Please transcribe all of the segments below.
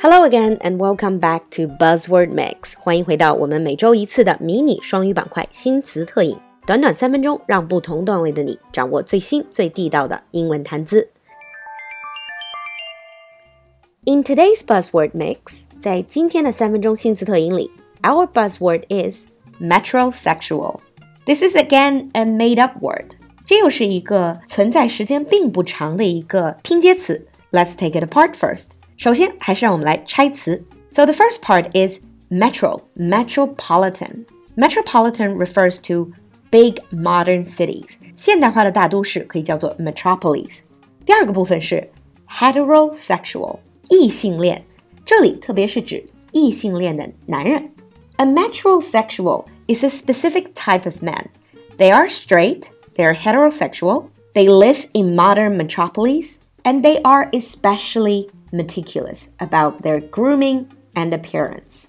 Hello again and welcome back to Buzzword Mix。欢迎回到我们每周一次的迷你双语板块新词特饮，短短三分钟，让不同段位的你掌握最新最地道的英文谈资。In today's Buzzword Mix，在今天的三分钟新词特饮里，our buzzword is metrosexual. This is again a made-up word. 这又是一个存在时间并不长的一个拼接词。Let's take it apart first. 首先，还是让我们来拆词。So the first part is metro, metropolitan. Metropolitan refers to big modern cities. 现代化的大都市可以叫做 metropolis. 第二个部分是 heterosexual, 异性恋。这里特别是指异性恋的男人。A metrosexual is a specific type of man. They are straight, they are heterosexual, they live in modern metropolis, and they are especially meticulous about their grooming and appearance.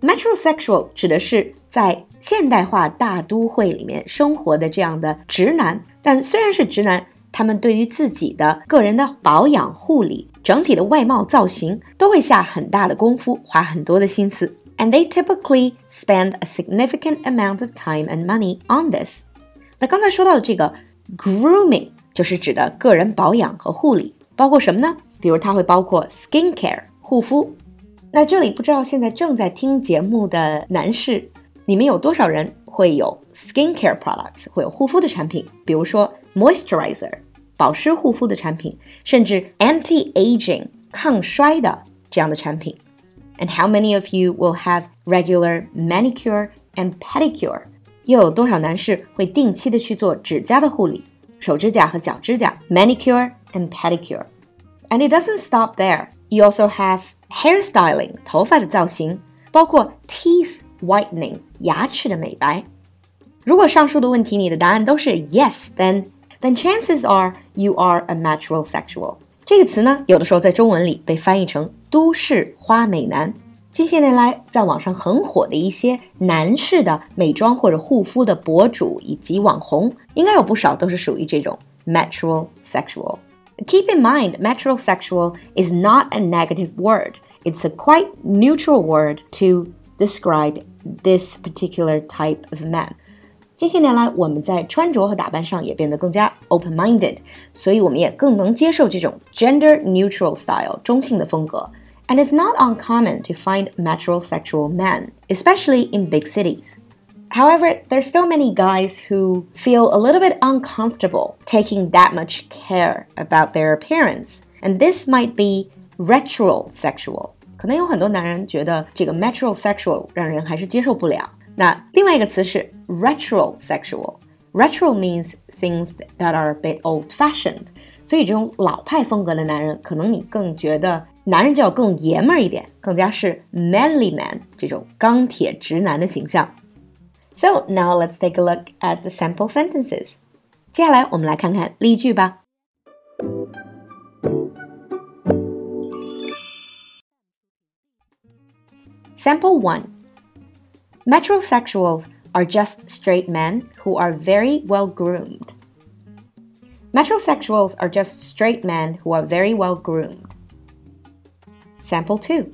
Metrosexual 指的是在现代化大都会里面生活的这样的直男，但虽然是直男，他们对于自己的个人的保养护理、整体的外貌造型都会下很大的功夫，花很多的心思。And they typically spend a significant amount of time and money on this. 那刚才说到的这个 grooming 就是指的个人保养和护理，包括什么呢？比如它会包括 skincare 护肤。那这里不知道现在正在听节目的男士，你们有多少人会有 skincare products，会有护肤的产品？比如说 moisturizer 保湿护肤的产品，甚至 anti-aging 抗衰的这样的产品。And how many of you will have regular manicure and pedicure？ 又有多少男士会定期的去做指甲的护理，手指甲和脚指甲 （manicure and pedicure）。And it doesn't stop there. You also have hairstyling 头发的造型，包括 teeth whitening 牙齿的美白。如果上述的问题你的答案都是 yes，then then chances are you are a metrosexual。这个词呢，有的时候在中文里被翻译成“都市花美男”，近些年来，在网上很火的一些男士的美妆或者护肤的博主以及网红，应该有不少都是属于这种 metrosexual。Keep in mind, metrosexual is not a negative word. It's a quite neutral word to describe this particular type of man. 近些年来，我们在穿着和打扮上也变得更加 open-minded，所以我们也更能接受这种 gender-neutral style 中性的风格。 And it's not uncommon to find metrosexual men, especially in big cities. However, there's still many guys who feel a little bit uncomfortable taking that much care about their appearance, and this might be retrosexual. 可能有很多男人觉得这个 metrosexual 让人还是接受不了。那另外一个词是 retrosexual。Retro means things that are a bit old-fashioned，所以这种老派风格的男人，可能你更觉得 男人就要更爷们儿一点，更加是 manly man 这种钢铁直男的形象。so now let's take a look at the sample sentences. 接下来我们来看看例句吧。Sample 1 Metrosexuals are just straight men who are very well groomed. Metrosexuals are just straight men who are very well groomed. Sample 2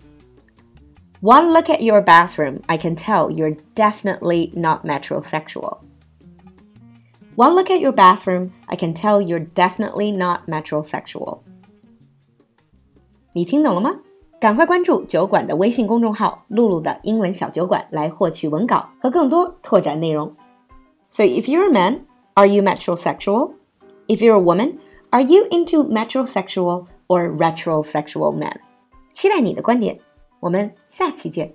one look at your bathroom, I can tell you're definitely not metrosexual. One look at your bathroom, I can tell you're definitely not metrosexual. 你听懂了吗？赶快关注酒馆的微信公众号“露露的英文小酒馆”来获取文稿和更多拓展内容。So if you're a man, are you metrosexual? If you're a woman, are you into metrosexual or retrosexual men? 期待你的观点。我们下期见。